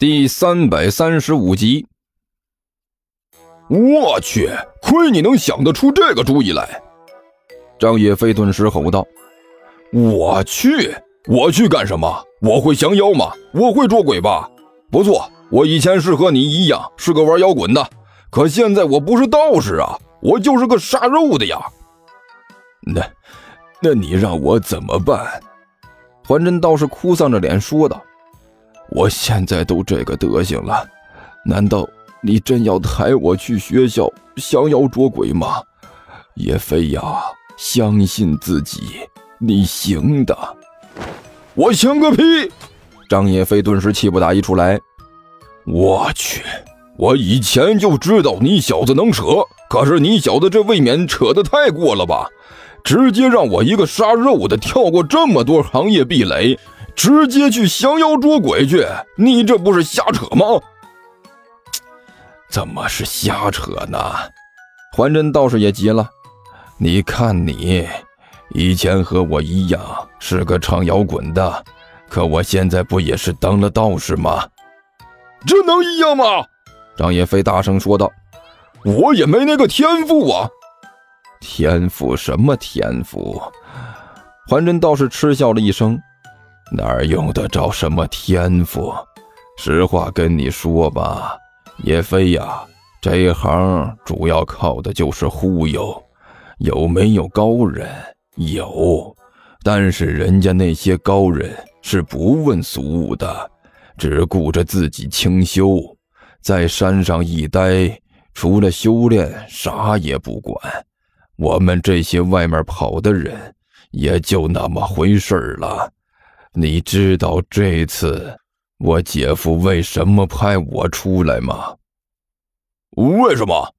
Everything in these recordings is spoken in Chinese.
第三百三十五集。我去，亏你能想得出这个主意来！张叶飞顿时吼道：“我去，我去干什么？我会降妖吗？我会捉鬼吧？不错，我以前是和你一样，是个玩摇滚的。可现在我不是道士啊，我就是个杀肉的呀！那，那你让我怎么办？”还真道士哭丧着脸说道。我现在都这个德行了，难道你真要抬我去学校降妖捉鬼吗？叶飞呀，相信自己，你行的。我行个屁！张叶飞顿时气不打一处来。我去，我以前就知道你小子能扯，可是你小子这未免扯得太过了吧？直接让我一个杀肉的跳过这么多行业壁垒。直接去降妖捉鬼去，你这不是瞎扯吗？怎么是瞎扯呢？还真道士也急了。你看你，以前和我一样是个唱摇滚的，可我现在不也是当了道士吗？这能一样吗？张叶飞大声说道：“我也没那个天赋啊！天赋什么天赋？”还真道士嗤笑了一声。哪儿用得着什么天赋？实话跟你说吧，叶飞呀，这一行主要靠的就是忽悠。有没有高人？有，但是人家那些高人是不问俗物的，只顾着自己清修，在山上一待，除了修炼，啥也不管。我们这些外面跑的人，也就那么回事了。你知道这次我姐夫为什么派我出来吗？为什么？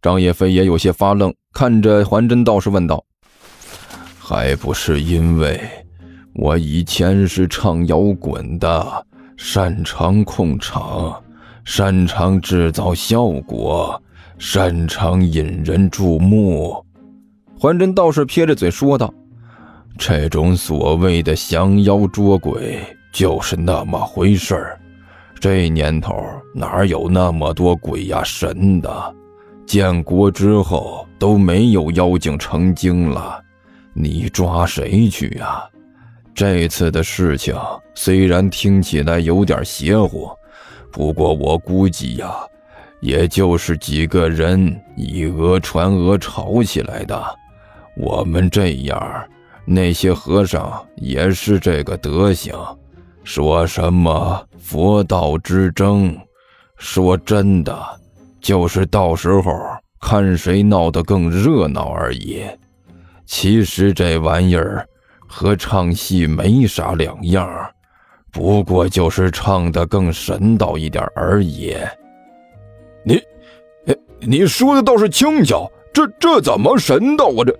张叶飞也有些发愣，看着还真道士问道：“还不是因为我以前是唱摇滚的，擅长控场，擅长制造效果，擅长引人注目。”还真道士撇着嘴说道。这种所谓的降妖捉鬼就是那么回事儿。这年头哪有那么多鬼呀神的？建国之后都没有妖精成精了，你抓谁去呀？这次的事情虽然听起来有点邪乎，不过我估计呀，也就是几个人以讹传讹吵起来的。我们这样。那些和尚也是这个德行，说什么佛道之争，说真的，就是到时候看谁闹得更热闹而已。其实这玩意儿和唱戏没啥两样，不过就是唱得更神道一点而已。你，你说的倒是轻巧，这这怎么神道啊？这。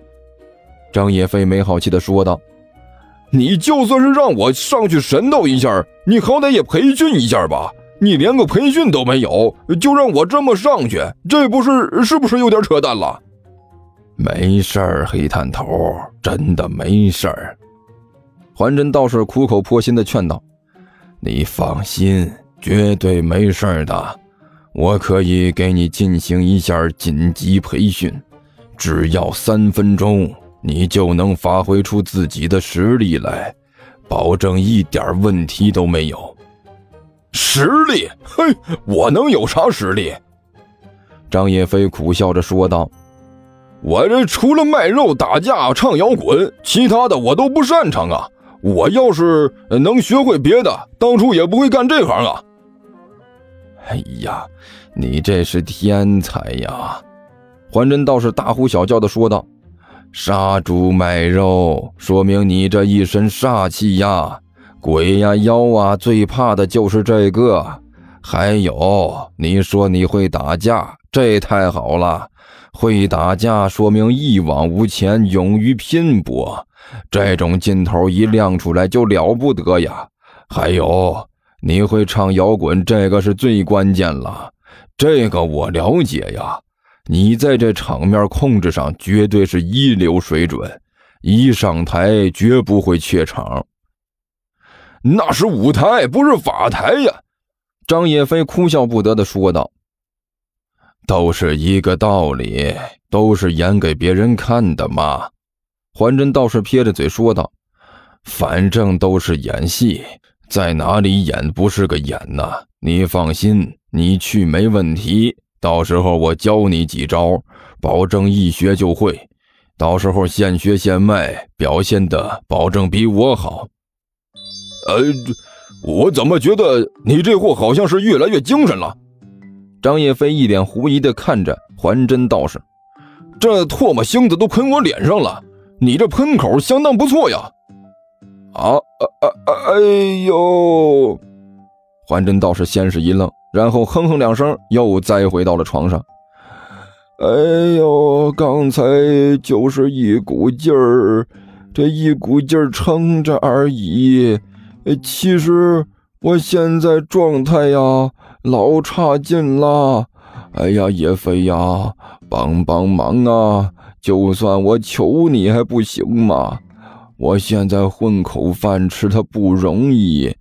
张叶飞没好气地说道：“你就算是让我上去神斗一下，你好歹也培训一下吧。你连个培训都没有，就让我这么上去，这不是是不是有点扯淡了？”没事儿，黑探头，真的没事儿。还真道士苦口婆心地劝道：“你放心，绝对没事的。我可以给你进行一下紧急培训，只要三分钟。”你就能发挥出自己的实力来，保证一点问题都没有。实力？嘿，我能有啥实力？张叶飞苦笑着说道：“我这除了卖肉、打架、唱摇滚，其他的我都不擅长啊！我要是能学会别的，当初也不会干这行啊！”哎呀，你这是天才呀！还真道士大呼小叫的说道。杀猪卖肉，说明你这一身煞气呀！鬼呀妖啊，最怕的就是这个。还有，你说你会打架，这太好了！会打架说明一往无前，勇于拼搏，这种劲头一亮出来就了不得呀！还有，你会唱摇滚，这个是最关键了。这个我了解呀。你在这场面控制上绝对是一流水准，一上台绝不会怯场。那是舞台，不是法台呀！张野飞哭笑不得的说道：“都是一个道理，都是演给别人看的嘛。”环真倒是撇着嘴说道：“反正都是演戏，在哪里演不是个演呢？你放心，你去没问题。到时候我教你几招，保证一学就会。到时候现学现卖，表现的保证比我好。”呃。我怎么觉得你这货好像是越来越精神了？张叶飞一脸狐疑的看着还真道士，这唾沫星子都喷我脸上了，你这喷口相当不错呀！啊啊啊！哎呦！还真道士先是一愣，然后哼哼两声，又栽回到了床上。哎呦，刚才就是一股劲儿，这一股劲儿撑着而已。其实我现在状态呀，老差劲了。哎呀，叶飞呀，帮帮忙啊！就算我求你还不行吗？我现在混口饭吃，它不容易。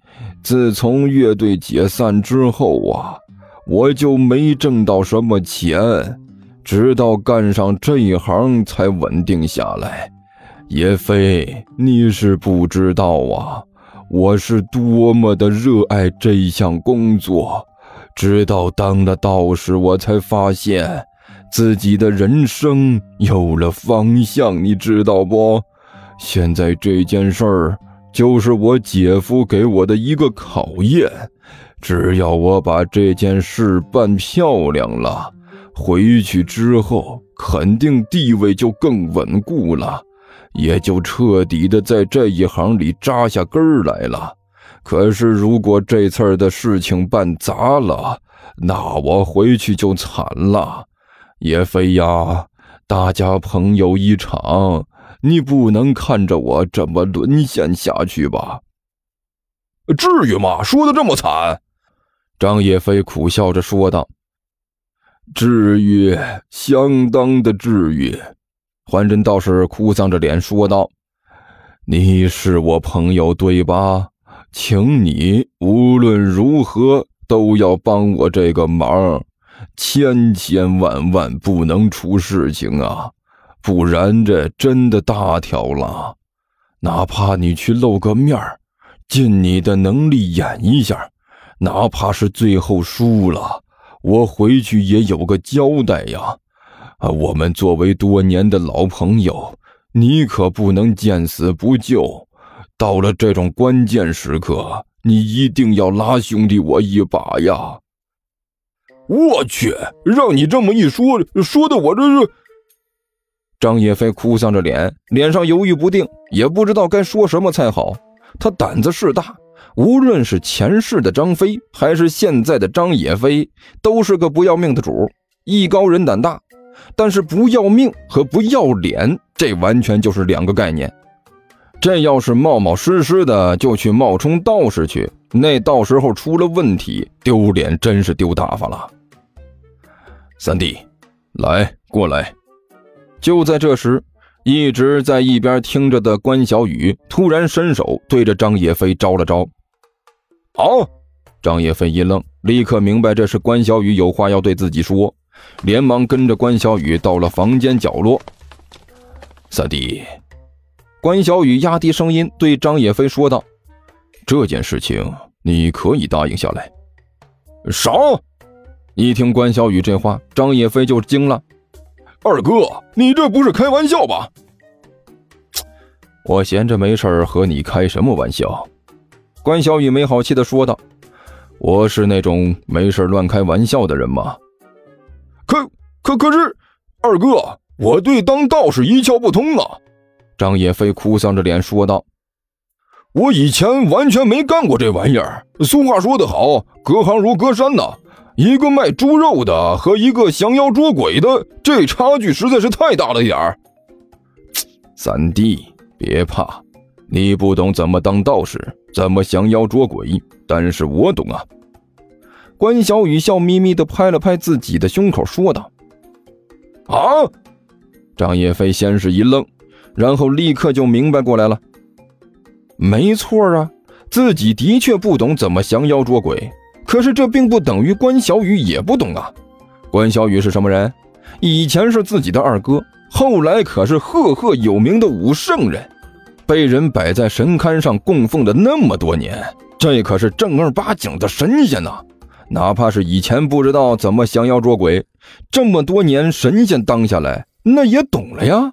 自从乐队解散之后啊，我就没挣到什么钱，直到干上这一行才稳定下来。叶飞，你是不知道啊。我是多么的热爱这项工作，直到当了道士，我才发现自己的人生有了方向，你知道不？现在这件事儿就是我姐夫给我的一个考验，只要我把这件事办漂亮了，回去之后肯定地位就更稳固了。也就彻底的在这一行里扎下根来了。可是，如果这次的事情办砸了，那我回去就惨了。叶飞呀，大家朋友一场，你不能看着我这么沦陷下去吧？至于吗？说的这么惨？张叶飞苦笑着说道：“至于，相当的至于。”还真道士哭丧着脸说道：“你是我朋友对吧？请你无论如何都要帮我这个忙，千千万万不能出事情啊！不然这真的大条了。哪怕你去露个面尽你的能力演一下，哪怕是最后输了，我回去也有个交代呀。”啊，我们作为多年的老朋友，你可不能见死不救。到了这种关键时刻，你一定要拉兄弟我一把呀！我去，让你这么一说，说的我这是……张叶飞哭丧着脸，脸上犹豫不定，也不知道该说什么才好。他胆子是大，无论是前世的张飞，还是现在的张野飞，都是个不要命的主，艺高人胆大。但是不要命和不要脸，这完全就是两个概念。这要是冒冒失失的就去冒充道士去，那到时候出了问题，丢脸真是丢大发了。三弟，来过来。就在这时，一直在一边听着的关小雨突然伸手对着张野飞招了招。好！张野飞一愣，立刻明白这是关小雨有话要对自己说。连忙跟着关小雨到了房间角落。三弟，关小雨压低声音对张野飞说道：“这件事情你可以答应下来。”啥？一听关小雨这话，张野飞就惊了：“二哥，你这不是开玩笑吧？”我闲着没事和你开什么玩笑？关小雨没好气的说道：“我是那种没事乱开玩笑的人吗？”可可可是，二哥，我对当道士一窍不通啊！张野飞哭丧着脸说道：“我以前完全没干过这玩意儿。俗话说得好，隔行如隔山呐。一个卖猪肉的和一个降妖捉鬼的，这差距实在是太大了点儿。”三弟，别怕，你不懂怎么当道士，怎么降妖捉鬼，但是我懂啊。关小雨笑眯眯地拍了拍自己的胸口，说道：“啊！”张叶飞先是一愣，然后立刻就明白过来了。没错啊，自己的确不懂怎么降妖捉鬼，可是这并不等于关小雨也不懂啊。关小雨是什么人？以前是自己的二哥，后来可是赫赫有名的武圣人，被人摆在神龛上供奉的那么多年，这可是正儿八经的神仙呐！哪怕是以前不知道怎么降妖捉鬼，这么多年神仙当下来，那也懂了呀。